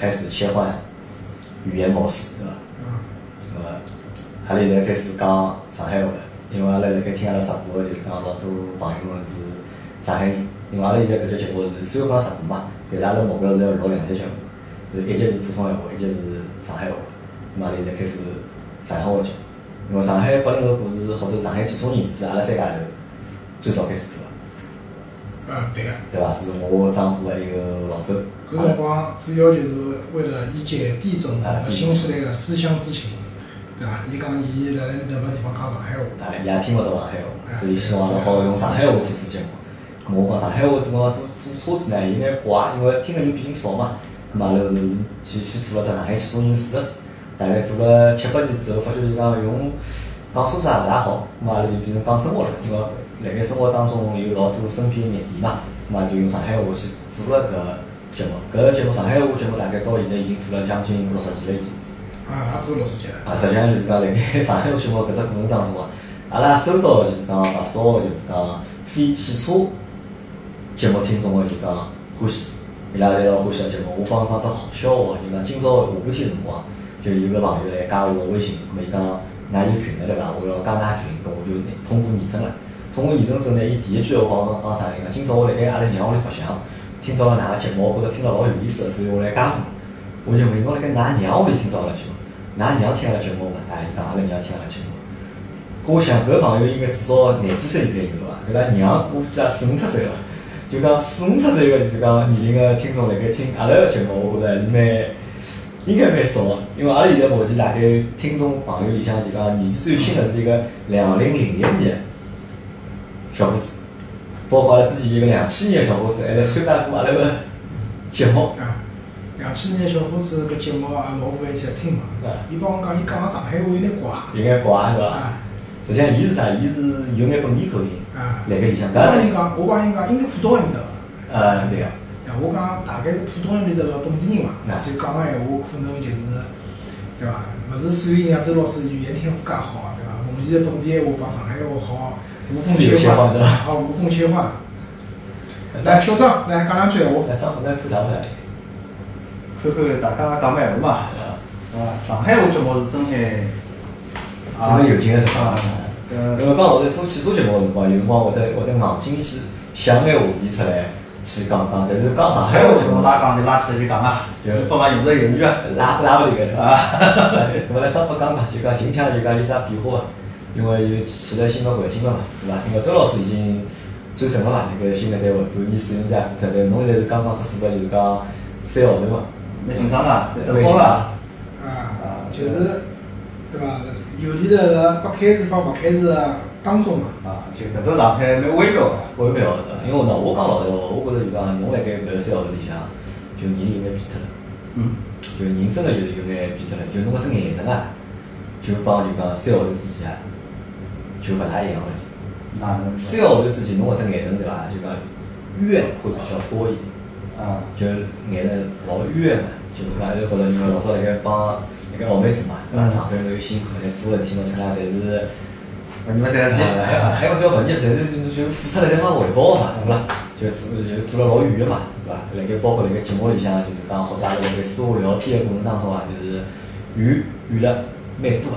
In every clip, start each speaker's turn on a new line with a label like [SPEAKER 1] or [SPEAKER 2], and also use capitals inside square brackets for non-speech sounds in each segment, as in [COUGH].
[SPEAKER 1] 开始切换语言模式，对伐？
[SPEAKER 2] 嗯。
[SPEAKER 1] 那么，阿拉现在开始讲上海话了，因为阿拉辣盖听阿拉直播，就是讲老多朋友们是上海人。因为阿拉现在搿只节目是虽然讲直播嘛，但是阿拉目标是要录两节节目，就一节是普通闲话，一节是上海话。那么阿拉现在开始上海话节目，因为上海八零后故事或者上海几少人是阿拉三家头最早开始做。
[SPEAKER 2] 嗯，对个。
[SPEAKER 1] 对伐？是我丈夫还有老周。
[SPEAKER 2] 搿辰光主要就是为了以解低中国新时代的思乡之情，对伐？伊讲伊辣辣迭个地方讲上海话，
[SPEAKER 1] 啊，伊也听勿懂上海话，所以希望好用上海话去做节目。咾我讲上海话怎么做做车子呢？有眼怪，因为听个人毕竟少嘛。咾阿拉是去去做了只上海几种人试了试，大概做了七八期之后，发觉伊讲用讲车子也勿大好，咾阿拉就变成讲生活了，因为。辣盖生活当中有老多身边热点嘛，嘛就用上海话去做了搿节目。搿个节目上海话节目大概到现在已经做了将近六十期了已经。
[SPEAKER 2] 啊，也做六十期了。
[SPEAKER 1] 啊，实际上就是讲辣盖上海话节目搿只过程当中啊，阿拉收到就是讲勿少就是讲非汽车节目听众个就讲欢喜，伊拉侪老欢喜个节目。我帮讲只好笑话，就讲今朝下半天辰光，就有个朋友来加我个微信，咾么伊讲㑚有群个对伐？我要加㑚群，咾我就通过验证了。通过验证之后呢，伊第一句话讲讲啥呢？讲今朝我辣盖阿拉娘屋里白相，听到了哪个节目，我觉着听了老有意思，所以我来加侬。我就问侬辣盖㑚娘屋里听到了节目，㑚娘听阿拉节目嘛？哎，伊讲阿拉娘听阿拉节目。我想搿朋友应该至少廿几岁应该有伐？搿拉娘估计也四五十岁了，就讲四五十岁个就讲年龄个听众辣盖听阿拉个节目，我觉着还是蛮应该蛮少个，因为阿拉现在目前大概听众朋友里向就讲年纪最轻个是一个两零零一年。小伙子，包括阿拉之前一个两千年个小伙子，还来参加过阿拉个节目。
[SPEAKER 2] 啊，两千年小伙子搿节目啊，老婆一起来听嘛。伊帮我讲，伊讲个上海话有点怪。
[SPEAKER 1] 有眼怪是伐？实际上，伊是啥？伊是有眼本地口音。
[SPEAKER 2] 啊。
[SPEAKER 1] 辣盖里向。
[SPEAKER 2] 我帮伊讲，我帮伊讲，应该浦东埃面搭个。
[SPEAKER 1] 呃，对个。
[SPEAKER 2] 我讲大概是浦东埃面搭个本地人嘛，就讲个闲话可能就是，对伐？勿是所有人像周老师语言天赋介好，对伐？我们现在本地闲话帮上海话好。无缝切换，啊，无缝切换。来，小张，来讲两句闲话。
[SPEAKER 1] 来，张，来吐槽一下。
[SPEAKER 3] 看看大家讲咩话嘛？是吧？上海话节目是真海，
[SPEAKER 1] 真个有劲个是吧？呃，因为刚我在做汽车节目个辰光，有辰光会得会得硬劲去想眼话题出来去讲讲，但是讲上海话节目
[SPEAKER 3] 拉讲就拉起来就讲啊，就不嘛用着犹豫啊，
[SPEAKER 1] 拉拉勿离个啊。那么来张不讲讲，就讲近腔就讲有啥变化？因为有去了新的环境了嘛，对伐？因为周老师已经转正了嘛，那个新的单位半年试用期过程，但侬现在是刚刚只做个就是讲三个号头嘛，
[SPEAKER 3] 蛮紧张啊，
[SPEAKER 1] 蛮紧张啊。
[SPEAKER 2] 啊，就是对伐？有利的辣不开始帮勿开始当中嘛。
[SPEAKER 3] 啊，就搿只状态蛮微妙，
[SPEAKER 1] 微妙的。因为喏，我讲老实话，我觉着就讲侬辣盖搿三个号头里向，就人有眼变脱了。
[SPEAKER 3] 嗯。
[SPEAKER 1] 就人真个就是有眼变脱了，就侬搿只眼神啊，就帮就讲三个号头之前啊。就勿大一样了，
[SPEAKER 3] 啊，
[SPEAKER 1] 三个号头之前，侬搿只眼神对伐？就讲怨会比较多一点，
[SPEAKER 3] 啊，
[SPEAKER 1] 就眼神老怨个，就是讲就觉着因为老早辣盖帮辣盖澳妹子嘛，对伐？上班侬又辛苦，来做事体嘛，出来侪是，
[SPEAKER 3] 你们侪是，
[SPEAKER 1] 还有搿个问题，侪是就付出了侪没回报嘛，对伐？就做就做了老远个嘛，对伐？辣盖包括辣盖节目里向，就是讲或者辣盖私下聊天个过程当中啊，就是远远了蛮多个。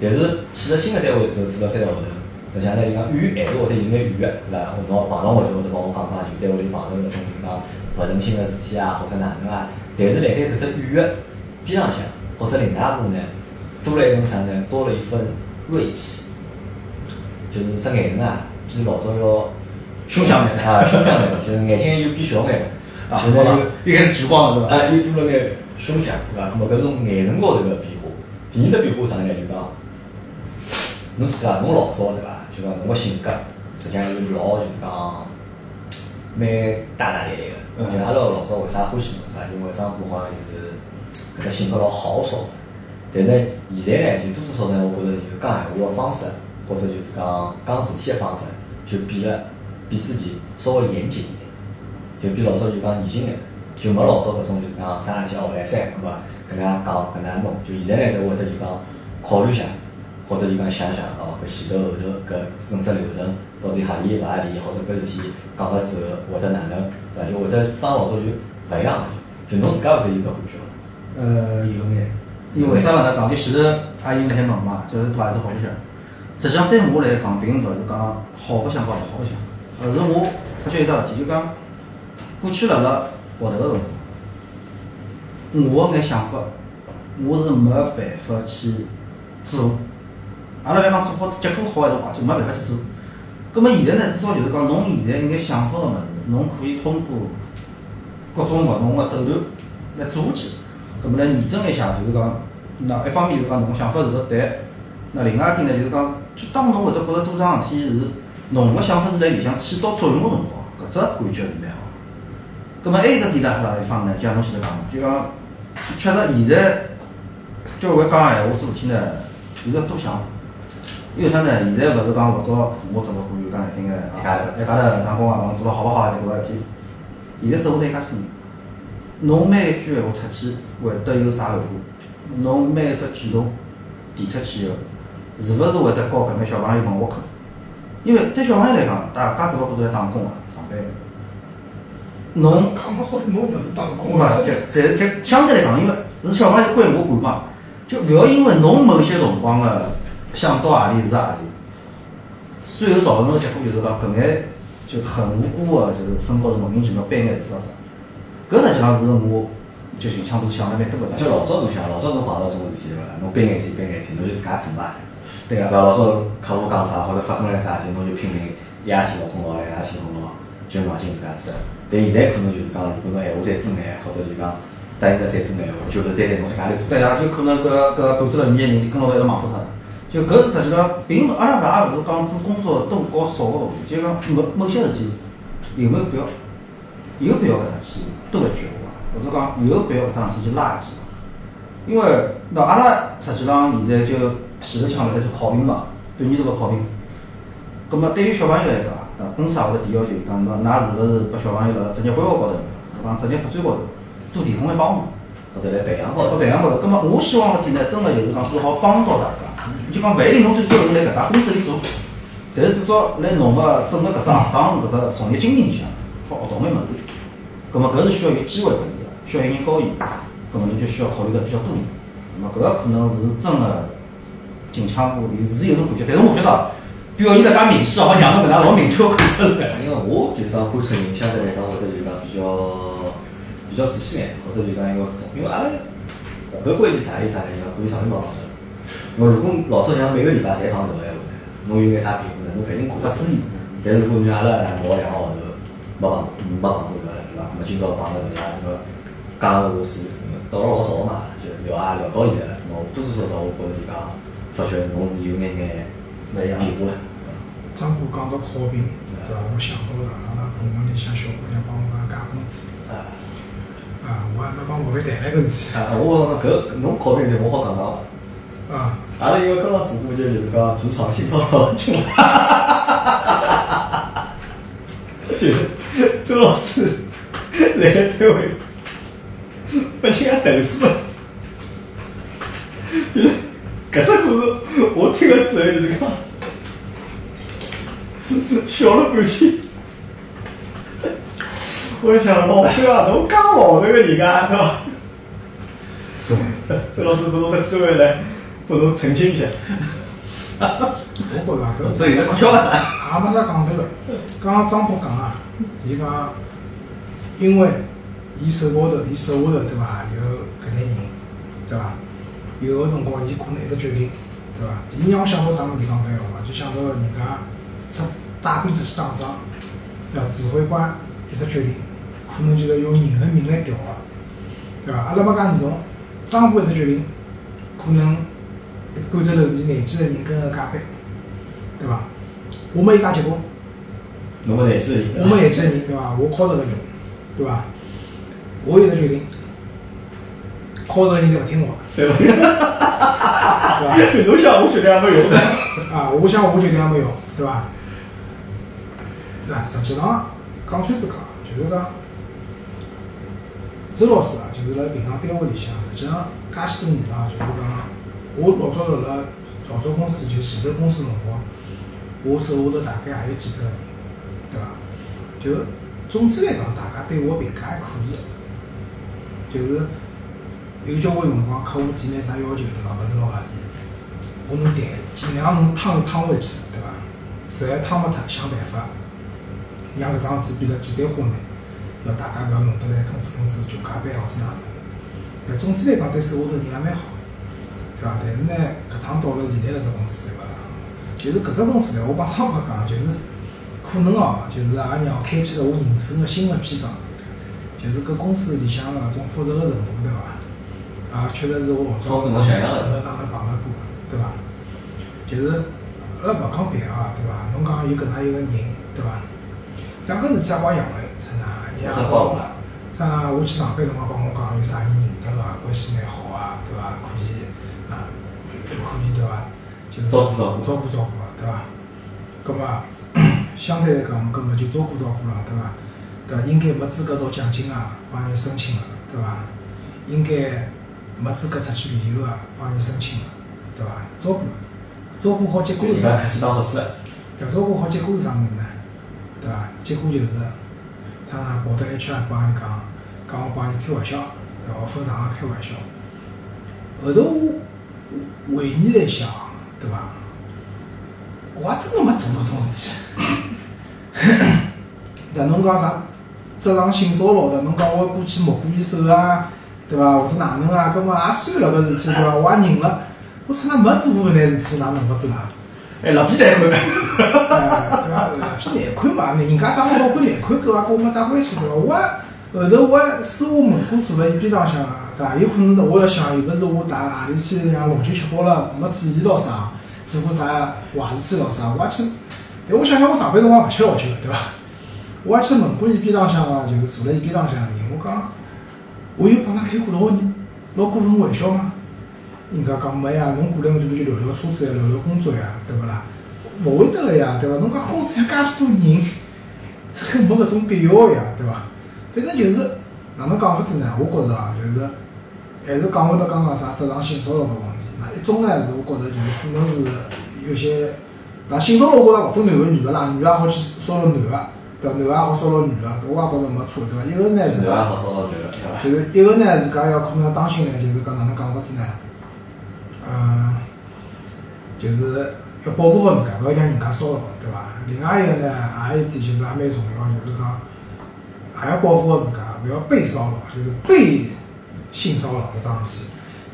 [SPEAKER 1] 但是去了新的单位之后，做了三个号头，实际上呢，就讲远还是会得有眼远个，对伐？或者碰上会头会得帮我讲讲，就单位里碰到搿种就讲勿顺心个事体啊，或者哪能啊？但是辣盖搿只远个边浪向，或者另外一部呢，多了一份啥呢？多了一份锐气，就是只眼神啊，比老早要
[SPEAKER 3] 凶相眼
[SPEAKER 1] 啊，凶相眼，就是眼睛又变小眼
[SPEAKER 3] 啊，现在又又开始聚光了，对
[SPEAKER 1] 伐？啊，又多了眼凶相，对伐？咾么搿是眼神高头个变化，第二只变化啥呢？就讲。侬记得？侬老早对伐？就讲侬个性格，实际上是老就是讲蛮大大咧咧个。就阿拉老早为啥欢喜侬对伐？因为张哥好像就是搿只性格老豪爽个。但是现在呢，就多多少少呢，我觉着就讲闲话个方式，或者就是讲讲事体个方式，就变了，比之前稍微严谨一点，就比老早就讲严谨点，就没老早搿种就是讲啥事体哦来三，对伐？搿能样讲，搿能样弄。就现在呢，才会得就讲考虑下。或者就讲想想哦，搿前头后头搿整只流程到底合理勿合理，或者搿事体讲了之后会得哪能，对伐？就会得帮老早就勿一样了。就侬自家会得有搿感觉伐？
[SPEAKER 3] 呃，有眼，因为为啥呢？讲就前头阿姨辣海问嘛，就是对孩子好白相。实际上对我来讲，并勿是讲好白相，勿好白相，而是我发觉一桩事体，就讲过去辣辣学头个辰光，我个眼想法，我是没办法去做。阿拉勿要讲做好结果好还是坏，就没办法去做。葛末现在呢，至少就是讲，侬现在眼想法个物事，侬可以通过各种勿同个手段来做下去。葛末来验证一下，就是讲，那一方面就是讲侬想法是勿对，那另外一点呢，就是讲，当侬会得觉着做桩事体是侬个想法是辣里向起到作用个辰光，搿只感觉是蛮好。葛末还有只点呢，啥地方呢？就像侬前头讲个，就讲确实现在交关讲闲话做事体呢，有得多想。因为啥呢？现在勿是讲老早父母怎么管，讲难听个，一家头一家头打工啊，讲做了好勿好就搿个事体。现在社会大家多人，侬每一句闲话出去，会得有啥后果？侬每一只举动提出去个，是勿是会得教搿眼小朋友往下坑？因为对小朋友来讲，大家只勿过是来打工个，上班个。侬
[SPEAKER 2] 讲勿好，侬勿是打工
[SPEAKER 3] 嘛？就在就相对来讲，因为是小朋友归我管嘛，就勿要因为侬某些辰光个。想到何里是何里，最后造成个结果就是讲，搿眼就很无辜个，就是身高头莫名其妙背眼事体咾啥。搿实际上是我就寻枪不是想了蛮多个。
[SPEAKER 1] 就老早侬想，老早侬碰到种事体对伐？侬背眼体背眼体，侬就自家做嘛。
[SPEAKER 3] 对个啊。
[SPEAKER 1] 老早客户讲啥或者发生了啥事体，侬就拼命一夜天勿困觉，两夜天困觉，就硬劲自家做。但现在可能就是讲，如果侬闲话再多眼，或者就讲答应个再多眼，就是单单侬自家来做。
[SPEAKER 3] 对啊，就可能搿搿半只人面人跟牢一道忙死脱。就搿是实际上，并勿阿拉搿也勿是讲做工作多和少个问题，就讲某某些事体有没有必要，有必要搿能去多一句话，或者讲有必要搿桩事体去拉一记。因为那阿拉实际上现在就前头抢了来做考评嘛，半年多个考评。葛末对于小朋友来讲那，公司也会提要求，讲侬㑚是勿是拨小朋友辣职业规划高头，搿帮职业发展高头多提供眼帮助，
[SPEAKER 1] 或者来培养高头。
[SPEAKER 3] 培养高头。葛末我希望个点呢，真个就是讲是好帮到大家。就讲勿一定侬最需要人来搿家公司里做，但是至少来侬个整个搿只行当搿只从业经历里向，好学到眼物事。葛末搿是需要有机会拨伊个，需要有人教伊。葛末侬就需要考虑的比较多一点。葛末搿个可能是真个近腔部有是有种感觉，但是我觉得表现得介明显，好像侬搿能老明确看出来。
[SPEAKER 1] 因为我就当观察人，相对来讲会得就讲比较比较仔细眼，或者就讲因为因为阿拉搿规定啥意思啊？就讲可以上去嘛。我如果老早像每个礼拜侪碰头个闲话呢，侬有眼啥变化呢？侬肯定看得注意。但是如果像阿拉磨两个号头没碰没碰过头了，对伐？那么今朝碰到对伐？那么讲个话是到了老少嘛，就聊啊聊到现在了。那么多多少少我觉着就讲，发觉侬是有眼眼勿一样变化了。
[SPEAKER 2] 张哥讲到考评，对伐？我想到了阿拉部门里向小姑娘帮我加工资。啊。啊，我还没帮老板谈那个事体。
[SPEAKER 1] 啊，我搿侬考评就我好讲讲伐？
[SPEAKER 2] 啊，
[SPEAKER 1] 阿拉一个刚刚做过就就是讲职场新潮老久，就周老师来个单位，不请他投诉，就是搿只故事我听个之后就是讲，笑了半天。我想老周啊，侬讲老实个人家对伐？是，周老师侬个机会来。拨侬澄清一下，[LAUGHS]
[SPEAKER 2] 我觉着搿
[SPEAKER 3] 这有点搞笑了。
[SPEAKER 2] 也没啥讲头个，刚刚张博讲啊，伊讲，因为伊手高头，伊手下头对伐？有搿类人，对伐？有个辰光，伊可能一直决定，对伐？伊让我想到啥物事讲搿闲话，就想到人家出带兵出去打仗，对伐？指挥官一直决定，可能就是用人的命来调个，对伐？阿拉没讲严重，张博一直决定，可能。赶着头面廿几个人跟个加班，对伐？我没伊介结棍，
[SPEAKER 1] 侬没廿几个人，
[SPEAKER 2] 我没廿几个人，对伐？我靠着个人，对伐？我有个决定，靠着个人就勿听我，
[SPEAKER 1] 对伐？对伐？侬想我决定也没用，
[SPEAKER 2] 啊，我想我决定也没用，对伐？那实际上讲穿子讲，就是讲周老师啊，就是辣平常单位里向，实际上介许多年啊，就是讲。我老早辣辣老早公司就前头公司辰光，我手下头大概也有几十个人，对伐？就总体来讲，大家对我评价还可以，就是有交关辰光，客户提眼啥要求，对伐？勿是老合理，我能谈，尽量能趟一趟回去，对伐？实在趟勿脱，想办法让搿桩事体变得简单化眼，要大家勿要弄得来吭哧吭哧就加班或者哪能。但总体来讲，对手下头人也蛮好，对伐？但是呢，搿趟到了现在搿只公司，对伐？就是搿只公司呢，我帮昌哥讲，就是可能哦，就是也让我开启了我人生个新的篇章。就是搿公司里向个种复杂个程度，对伐？啊，确实是我老早
[SPEAKER 1] 侬想象
[SPEAKER 2] 个哪能碰着过，对伐？就是阿拉勿讲别个，对伐？侬讲有搿能一个人，对伐？像搿事体也帮杨磊，是哪？也帮像我去上班辰光帮我讲有啥人认得个，关系蛮好啊，对伐？可以啊，可以对伐？就是
[SPEAKER 1] 照顾照顾
[SPEAKER 2] 照顾照顾个，对伐？葛末 [CLEARS THROAT] 相对来讲，葛么就照顾照顾了，对伐？对伐？应该没资格拿奖金啊，帮伊申请个，对伐？应该没资格出去旅游啊，帮伊申请个，对伐？照顾，照顾好结果是啥？
[SPEAKER 1] 客气当好事。
[SPEAKER 2] 要照顾好结果是啥物事呢？对伐？结果就是他跑到 HR 帮伊讲，讲我帮伊开玩笑，对伐？分场合开玩笑。后头我回忆来想，对伐？我还真的没做过这种事体。[COUGHS] 但侬讲啥？职场性骚扰的，侬讲我过去摸过伊手啊，对伐？或者哪能啊？搿么也算了搿事体，对伐？我也认了。我操，那没做过搿眼事体，哪能勿知啦？
[SPEAKER 1] 哎，老皮难看。[LAUGHS]
[SPEAKER 2] 哎，对伐？老皮难看嘛，人家长得老看难看，搿也跟我没啥关系，对伐？我后头我私下问过坐辣伊边浪向，对伐？有可能我辣想，有勿是我打何里去像老酒吃饱了，没注意到啥，做过啥坏事体咾啥？我也去，哎，我想想，我上班辰光勿吃老酒个，对伐？我还去问过伊边浪向个，就是坐辣伊边浪向个人，我讲，我有帮㑚开过老老过分玩笑吗？人家讲没呀，侬过来我这边就聊聊车子呀，聊聊工作呀，对勿啦？勿会得个呀，对伐？侬讲公司有介许多人，这个没搿种必要呀，对伐？反正就是哪能讲法子呢？我觉着啊，就是还是讲回到刚刚啥职场性骚扰搿问题。那一种呢是我觉着就是可能是有些，那性骚扰我觉着勿分男个女个啦，女个也好去骚扰男个。对伐，男个也好骚扰女个，搿我也觉着没错，对伐？一个呢是
[SPEAKER 1] 讲，就是
[SPEAKER 2] 一个呢自家要可能当心呢，就是讲哪能讲法子呢？嗯，就是要保护好自家，勿要让人家骚扰，对伐？另外一个呢，还有一点就是也蛮重要，就是讲还要保护好自家，勿要被骚扰，就是被性骚扰搿桩事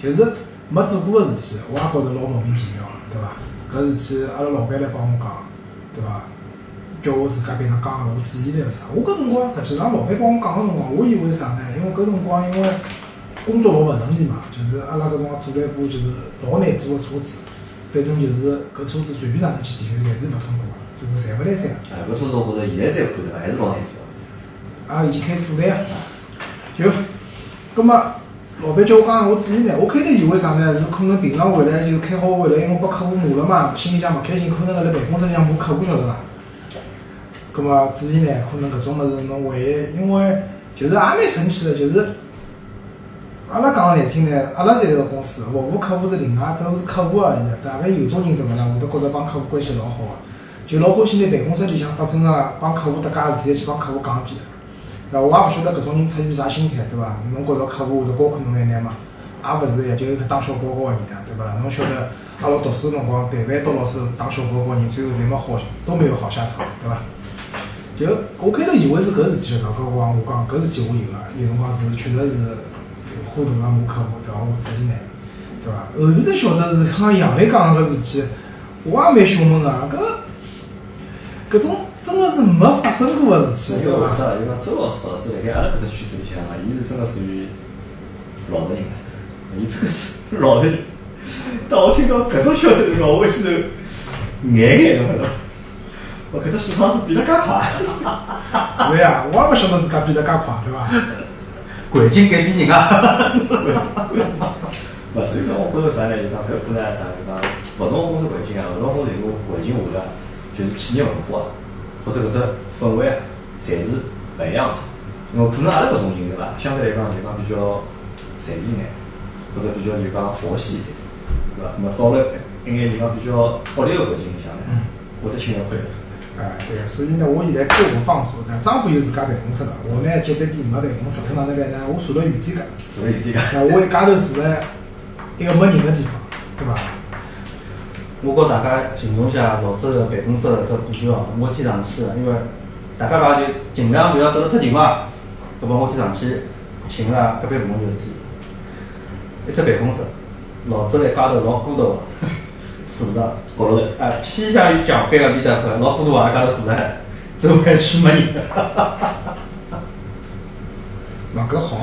[SPEAKER 2] 体，就是没做过个事体，我也觉着老莫名其妙，对伐？搿事体阿拉老板来帮我讲，对伐？叫我自家边上讲个，我注意力个啥？我搿辰光实际上老板帮我讲个辰光，我以为啥呢？因为搿辰光因为工作老勿顺利嘛，就是阿拉搿辰光做了一部就是老难做个车子，反正就是搿车子随便哪能去提侪是勿通过，就是赚勿来三。
[SPEAKER 1] 哎，搿车子我觉着现在再看对伐，还是老难做。
[SPEAKER 2] 啊，已经开始做了呀。就，葛末老板叫我讲我注意呢，我开头以为啥呢？是可能平常回来就是开好回来，因为我拨客户骂了嘛，心里向勿开心，可能辣辣办公室里向骂客户晓得伐？葛末注意呢，可能搿种物事侬会，因为就是也蛮神奇的，就是阿拉讲个难听呢，阿拉是一个公司，服务客户是另外，只是客户而已。大概有种人对勿啦？会得觉着帮客户关系老好个，就老欢喜拿办公室里向发生个帮客户搭界事体去帮客户讲一遍。那我也勿晓得搿种人出于啥心态，对伐？侬觉着客户会得高看侬一眼嘛？也勿是呀，就一个当小报告个人呀，对伐？侬晓得阿拉读书辰光，但凡到老师打小报告人，最后侪没好，都没有好下场，对伐？就我开头以为是搿事体晓得，搿我讲我讲搿事体我有个，有辰光是确实是花大个骂客户，对伐？我注意呢，对伐？后头才晓得是像杨磊讲个事体，我也蛮胸闷个，搿搿种真个是没生过个事体，
[SPEAKER 1] 因为？为啥？因为周老师老师辣盖阿拉搿只圈子里向，伊是真个属于老实人，伊真个是老实人。当我听到搿种消息辰光，我心头眼眼个，晓得我搿只市场是变得介快，
[SPEAKER 2] 是呀，我也勿晓得自家变得介快，对伐？
[SPEAKER 3] 环境改变人啊！
[SPEAKER 1] 勿，所以讲我觉着啥呢？就讲搿可能啥？就讲勿同公司环境啊，勿同公司有个环境下头，就是企业文化啊或者搿只氛围啊，侪是勿一样的。因为可能阿拉搿种人对伐？相对来讲就讲比较随意眼，或者比较就讲佛系一点，对伐？那么到了一眼就讲比较恶劣个环境里向呢，会得轻易亏了。
[SPEAKER 2] 哎，对个，所以呢，我现在过个方式，那张哥有自家办公室个，我呢接待地没办公室，通常那边呢，我坐辣原地个，
[SPEAKER 1] 坐辣原地个。
[SPEAKER 2] 那我一家头坐辣一个没人个地方，对伐？
[SPEAKER 3] 我告大家形容一下老周个办公室只布局哦，我天上去个，因为大家讲就尽量不要走得太近嘛。搿么我就上去寻了隔壁部门有事体，一只办公室，老早一家头老孤独个，坐着，
[SPEAKER 1] 角落头，
[SPEAKER 3] 哎，偏向于墙壁个面搭块，老孤独个一家头坐着，周围去没人。[LAUGHS]
[SPEAKER 2] 那搿好。